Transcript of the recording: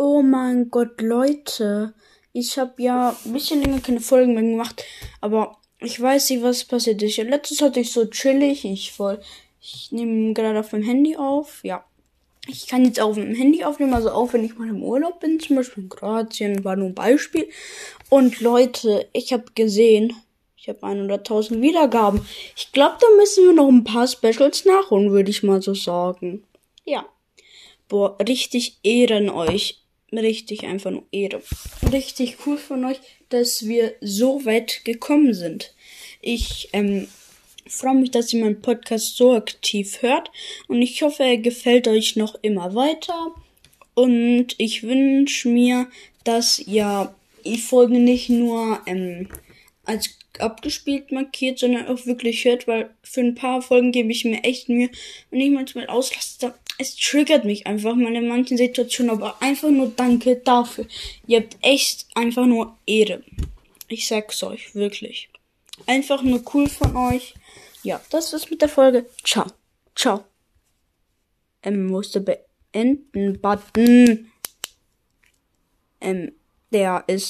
Oh mein Gott, Leute. Ich habe ja ein bisschen länger keine Folgen mehr gemacht, aber ich weiß nicht, was passiert ist. Letztes hatte ich so chillig. Ich voll. Ich nehme gerade auf dem Handy auf. Ja. Ich kann jetzt auch auf dem Handy aufnehmen, also auch wenn ich mal im Urlaub bin, zum Beispiel in Kroatien, war nur ein Beispiel. Und Leute, ich habe gesehen, ich habe 100.000 Wiedergaben. Ich glaube, da müssen wir noch ein paar Specials nachholen, würde ich mal so sagen. Ja. Boah, richtig Ehren euch. Richtig einfach nur Ehre. Richtig cool von euch, dass wir so weit gekommen sind. Ich ähm, freue mich, dass ihr meinen Podcast so aktiv hört und ich hoffe, er gefällt euch noch immer weiter. Und ich wünsche mir, dass ihr die Folge nicht nur ähm, als abgespielt markiert, sondern auch wirklich hört, weil für ein paar Folgen gebe ich mir echt Mühe und ich manchmal auslasse. Es triggert mich einfach mal in manchen Situationen, aber einfach nur danke dafür. Ihr habt echt einfach nur Ehre. Ich sag's euch, wirklich. Einfach nur cool von euch. Ja, das war's mit der Folge. Ciao. Ciao. Ähm, musste beenden Button. Ähm, der ist